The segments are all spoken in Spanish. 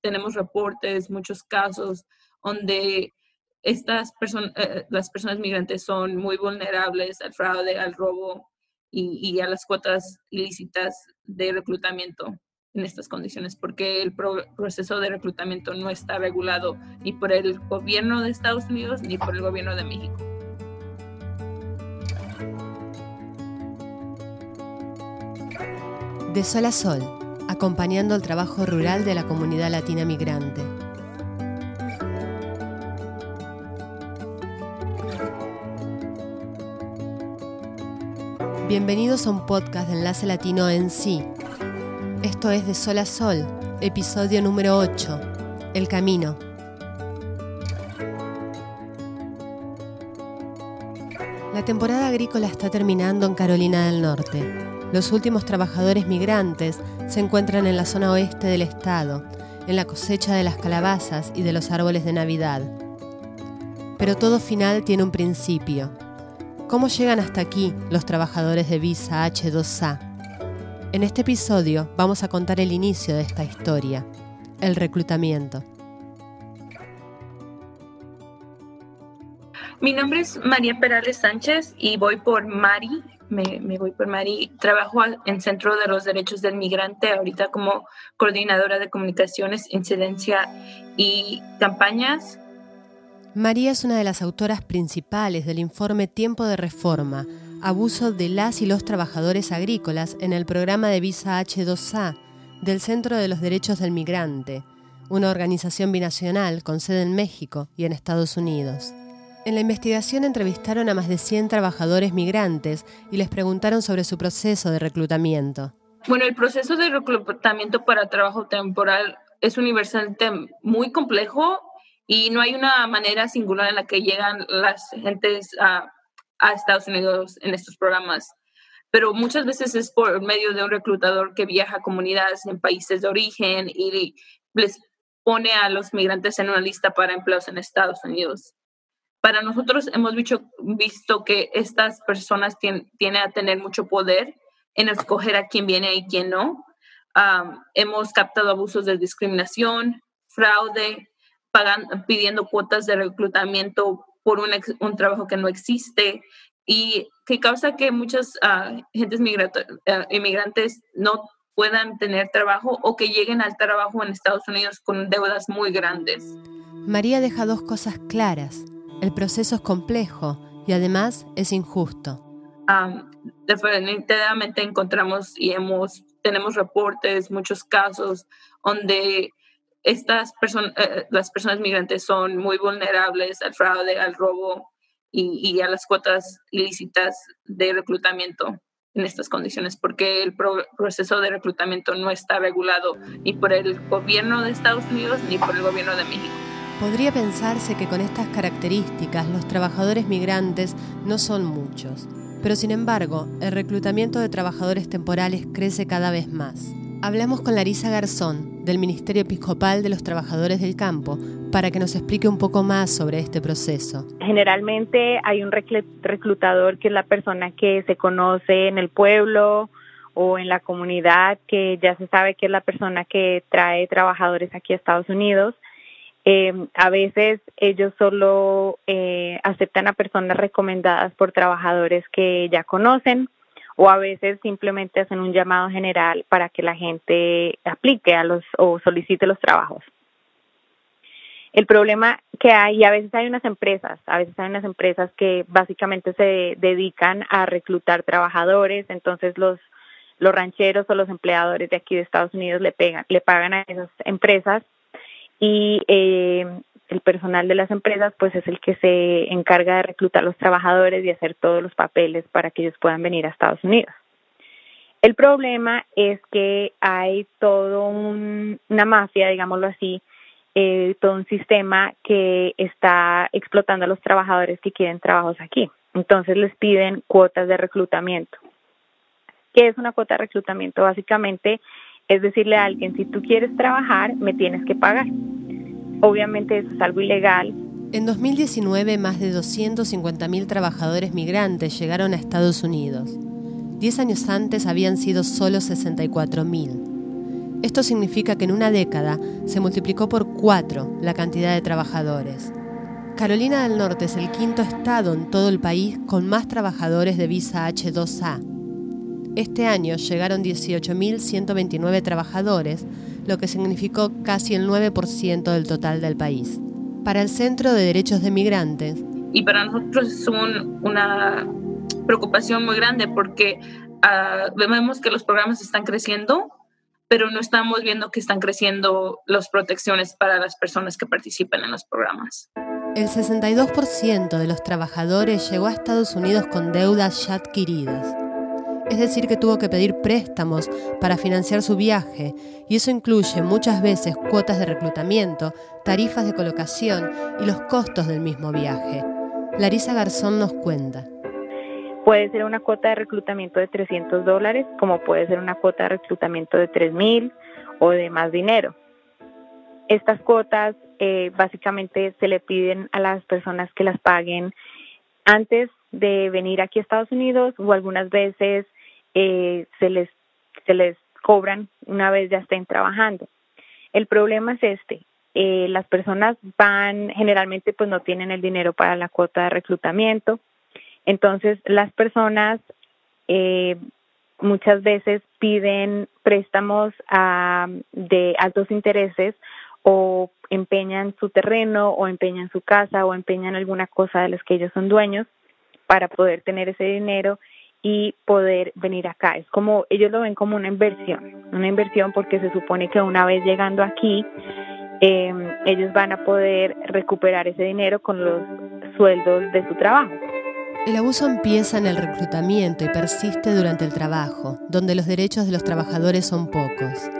tenemos reportes, muchos casos donde estas personas, eh, las personas migrantes son muy vulnerables al fraude, al robo y, a las cuotas ilícitas de reclutamiento en estas condiciones, porque el proceso de reclutamiento no está regulado ni por el gobierno de Estados Unidos ni por el gobierno de México. De sol a sol, acompañando el trabajo rural de la comunidad latina migrante. Bienvenidos a un podcast de Enlace Latino en sí. Esto es De Sol a Sol, episodio número 8, El Camino. La temporada agrícola está terminando en Carolina del Norte. Los últimos trabajadores migrantes se encuentran en la zona oeste del estado, en la cosecha de las calabazas y de los árboles de Navidad. Pero todo final tiene un principio ¿Cómo llegan hasta aquí los trabajadores de Visa H2A? En este episodio vamos a contar el inicio de esta historia, el reclutamiento. Mi nombre es María Perales Sánchez y voy por Mari. Me, voy por Mari. Trabajo en Centro de los Derechos del Migrante ahorita como coordinadora de comunicaciones, incidencia y campañas María es una de las autoras principales del informe Tiempo de Reforma, abuso de las y los trabajadores agrícolas en el programa de visa H2A del Centro de los Derechos del Migrante, una organización binacional con sede en México y en Estados Unidos. En la investigación entrevistaron a más de 100 trabajadores migrantes y les preguntaron sobre su proceso de reclutamiento. Bueno, el proceso de reclutamiento para trabajo temporal es universalmente muy complejo y no hay una manera singular en la que llegan las gentes a, Estados Unidos en estos programas pero muchas veces es por medio de un reclutador que viaja a comunidades en países de origen y les pone a los migrantes en una lista para empleos en Estados Unidos. Para nosotros hemos visto, que estas personas tienen, a tener mucho poder en escoger a quién viene y quién no. hemos captado abusos de discriminación, fraude, pidiendo cuotas de reclutamiento por un, un trabajo que no existe y que causa que muchas uh, gentes uh, inmigrantes no puedan tener trabajo o que lleguen al trabajo en Estados Unidos con deudas muy grandes. María deja dos cosas claras. El proceso es complejo y además es injusto. definitivamente encontramos y hemos, tenemos reportes, muchos casos donde estas eh, las personas migrantes son muy vulnerables al fraude, al robo y, a las cuotas ilícitas de reclutamiento en estas condiciones, porque el proceso de reclutamiento no está regulado ni por el gobierno de Estados Unidos ni por el gobierno de México. Podría pensarse que con estas características los trabajadores migrantes no son muchos, pero sin embargo el reclutamiento de trabajadores temporales crece cada vez más. Hablamos con Larisa Garzón, del Ministerio Episcopal de los Trabajadores del Campo, para que nos explique un poco más sobre este proceso. Generalmente hay un reclutador que es la persona que se conoce en el pueblo o en la comunidad, que ya se sabe que es la persona que trae trabajadores aquí a Estados Unidos. Eh, a veces ellos solo eh, aceptan a personas recomendadas por trabajadores que ya conocen o a veces simplemente hacen un llamado general para que la gente aplique a los o solicite los trabajos. El problema que hay, y a veces hay unas empresas, a veces hay unas empresas que básicamente se dedican a reclutar trabajadores, entonces los los rancheros o los empleadores de aquí de Estados Unidos le pegan, le pagan a esas empresas y eh, el personal de las empresas pues es el que se encarga de reclutar a los trabajadores y hacer todos los papeles para que ellos puedan venir a Estados Unidos. El problema es que hay todo una mafia, digámoslo así, eh, todo un sistema que está explotando a los trabajadores que quieren trabajos aquí. Entonces les piden cuotas de reclutamiento. ¿Qué es una cuota de reclutamiento? Básicamente es decirle a alguien, si tú quieres trabajar, me tienes que pagar. Obviamente eso es algo ilegal. En 2019, más de 250.000 trabajadores migrantes llegaron a Estados Unidos. Diez años antes habían sido solo 64.000. Esto significa que en una década se multiplicó por cuatro la cantidad de trabajadores. Carolina del Norte es el quinto estado en todo el país con más trabajadores de visa H2A. Este año llegaron 18.129 trabajadores, lo que significó casi el 9% del total del país. Para el Centro de Derechos de Migrantes. Y para nosotros es una preocupación muy grande porque uh, vemos que los programas están creciendo, pero no estamos viendo que están creciendo las protecciones para las personas que participan en los programas. El 62% de los trabajadores llegó a Estados Unidos con deudas ya adquiridas. Es decir, que tuvo que pedir préstamos para financiar su viaje, y eso incluye muchas veces cuotas de reclutamiento, tarifas de colocación y los costos del mismo viaje. Larisa Garzón nos cuenta. Puede ser una cuota de reclutamiento de 300 dólares, como puede ser una cuota de reclutamiento de 3.000 o de más dinero. Estas cuotas eh, básicamente se le piden a las personas que las paguen antes de venir aquí a Estados Unidos o algunas veces eh, se les se les cobran una vez ya estén trabajando. El problema es este, eh, las personas van generalmente pues no tienen el dinero para la cuota de reclutamiento entonces, las personas eh, muchas veces piden préstamos de altos intereses o empeñan su terreno o empeñan su casa o empeñan alguna cosa de las que ellos son dueños para poder tener ese dinero y poder venir acá. Es como, ellos lo ven como una inversión, una inversión porque se supone que una vez llegando aquí, eh, ellos van a poder recuperar ese dinero con los sueldos de su trabajo. El abuso empieza en el reclutamiento y persiste durante el trabajo, donde los derechos de los trabajadores son pocos.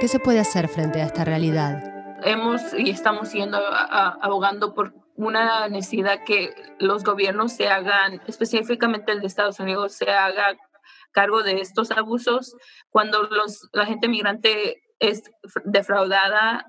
¿Qué se puede hacer frente a esta realidad? Hemos y estamos siendo abogando por una necesidad que los gobiernos se hagan, específicamente el de Estados Unidos, se haga cargo de estos abusos. Cuando los, la gente migrante es defraudada,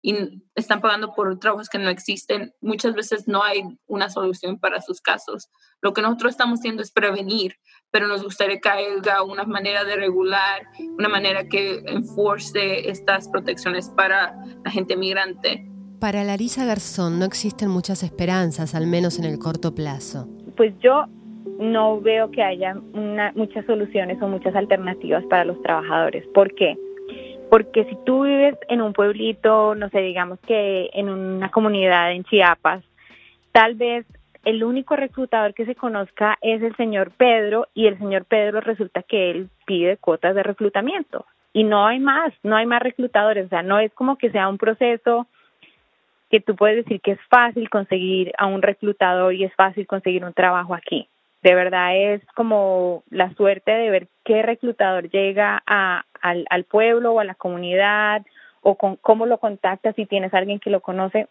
y están pagando por trabajos que no existen, muchas veces no hay una solución para sus casos. Lo que nosotros estamos haciendo es prevenir, pero nos gustaría que haya una manera de regular, una manera que enforce estas protecciones para la gente migrante. Para Larisa Garzón no existen muchas esperanzas, al menos en el corto plazo. Pues yo no veo que haya muchas soluciones o muchas alternativas para los trabajadores. ¿Por qué? Porque si tú vives en un pueblito, no sé, digamos que en una comunidad en Chiapas, tal vez el único reclutador que se conozca es el señor Pedro y el señor Pedro resulta que él pide cuotas de reclutamiento y no hay más, no hay más reclutadores, o sea, no es como que sea un proceso que tú puedes decir que es fácil conseguir a un reclutador y es fácil conseguir un trabajo aquí. De verdad es como la suerte de ver qué reclutador llega a, al, al pueblo o a la comunidad o con cómo lo contactas si tienes alguien que lo conoce.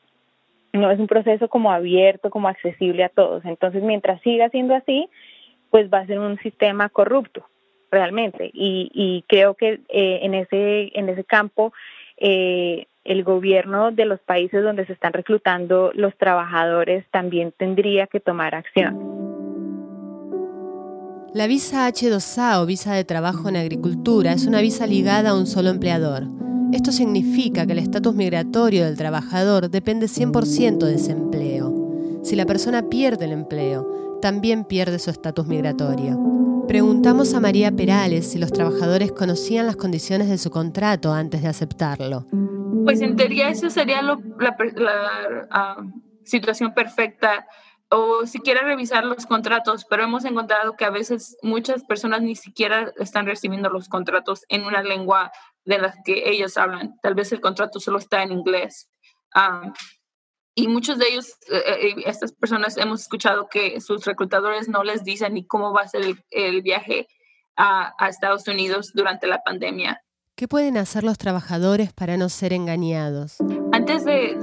No es un proceso como abierto, como accesible a todos. Entonces, mientras siga siendo así, pues va a ser un sistema corrupto realmente. Y, y creo que eh, en ese en ese campo eh, el gobierno de los países donde se están reclutando los trabajadores también tendría que tomar acción. La visa H2A o visa de trabajo en agricultura es una visa ligada a un solo empleador. Esto significa que el estatus migratorio del trabajador depende 100% de ese empleo. Si la persona pierde el empleo, también pierde su estatus migratorio. Preguntamos a María Perales si los trabajadores conocían las condiciones de su contrato antes de aceptarlo. Pues en teoría esa sería la, ah, situación perfecta o siquiera revisar los contratos, pero hemos encontrado que a veces muchas personas ni siquiera están recibiendo los contratos en una lengua de la que ellos hablan. Tal vez el contrato solo está en inglés. y muchos de ellos, eh, eh, estas personas, hemos escuchado que sus reclutadores no les dicen ni cómo va a ser el, viaje a Estados Unidos durante la pandemia. ¿Qué pueden hacer los trabajadores para no ser engañados? Antes de,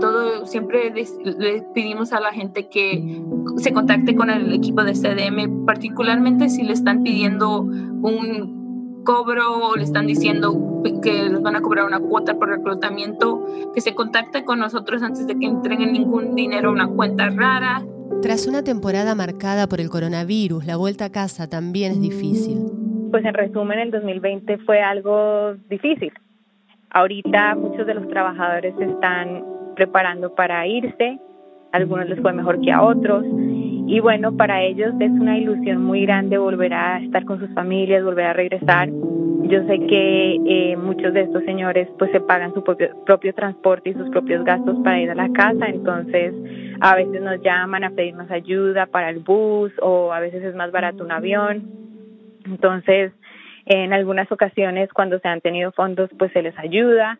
todo, siempre le pedimos a la gente que se contacte con el equipo de CDM, particularmente si le están pidiendo un cobro o le están diciendo que les van a cobrar una cuota por reclutamiento, que se contacte con nosotros antes de que entreguen ningún dinero a una cuenta rara. Tras una temporada marcada por el coronavirus, la vuelta a casa también es difícil. Pues en resumen el 2020 fue algo difícil. Ahorita muchos de los trabajadores se están preparando para irse, algunos les fue mejor que a otros y bueno, para ellos es una ilusión muy grande volver a estar con sus familias, volver a regresar. Yo sé que eh, muchos de estos señores pues se pagan su propio, propio transporte y sus propios gastos para ir a la casa, entonces a veces nos llaman a pedirnos ayuda para el bus o a veces es más barato un avión. Entonces, en algunas ocasiones cuando se han tenido fondos pues se les ayuda.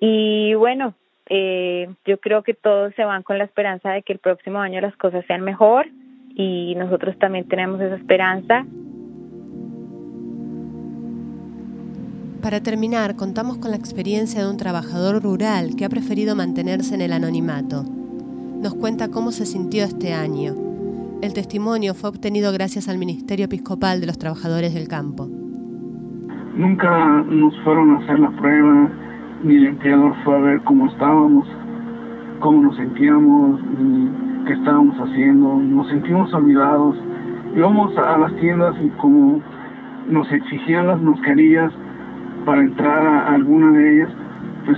Y bueno, eh, yo creo que todos se van con la esperanza de que el próximo año las cosas sean mejor y nosotros también tenemos esa esperanza. Para terminar, contamos con la experiencia de un trabajador rural que ha preferido mantenerse en el anonimato. Nos cuenta cómo se sintió este año. El testimonio fue obtenido gracias al Ministerio Episcopal de los Trabajadores del Campo. Nunca nos fueron a hacer la prueba, ni el empleador fue a ver cómo estábamos, cómo nos sentíamos, qué estábamos haciendo, nos sentimos olvidados. Íbamos a las tiendas y como nos exigían las mascarillas para entrar a alguna de ellas, pues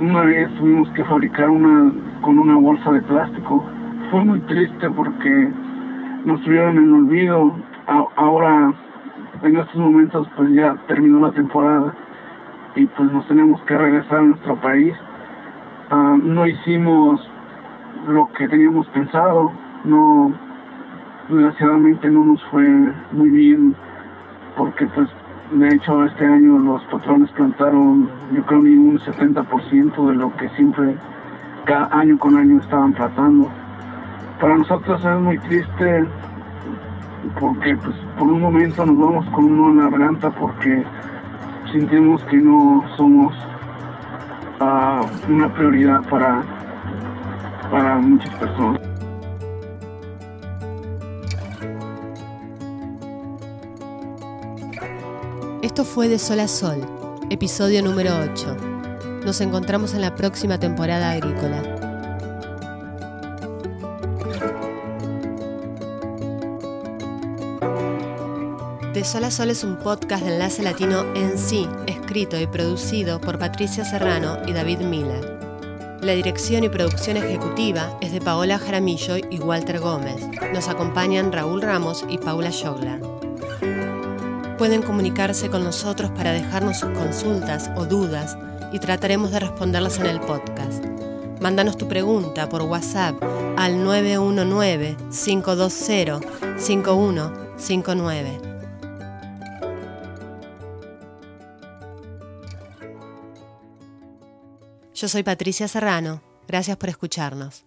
una vez tuvimos que fabricar una con una bolsa de plástico. Fue muy triste porque nos tuvieron en olvido. ahora, en estos momentos, pues ya terminó la temporada y pues nos tenemos que regresar a nuestro país. Ah, no hicimos lo que teníamos pensado, no, desgraciadamente no nos fue muy bien porque pues de hecho este año los patrones plantaron yo creo ni un 70% de lo que siempre cada año con año estaban plantando. Para nosotros es muy triste porque pues por un momento nos vamos con uno en la garganta porque sentimos que no somos uh, una prioridad para, para muchas personas. Esto fue De Sol a Sol, episodio número 8. Nos encontramos en la próxima temporada agrícola. Sol a Sol es un podcast de enlace latino en sí, escrito y producido por Patricia Serrano y David Miller. La dirección y producción ejecutiva es de Paola Jaramillo y Walter Gómez. Nos acompañan Raúl Ramos y Paula Schogler. Pueden comunicarse con nosotros para dejarnos sus consultas o dudas y trataremos de responderlas en el podcast. Mándanos tu pregunta por WhatsApp al 919-520-5159. Yo soy Patricia Serrano. Gracias por escucharnos.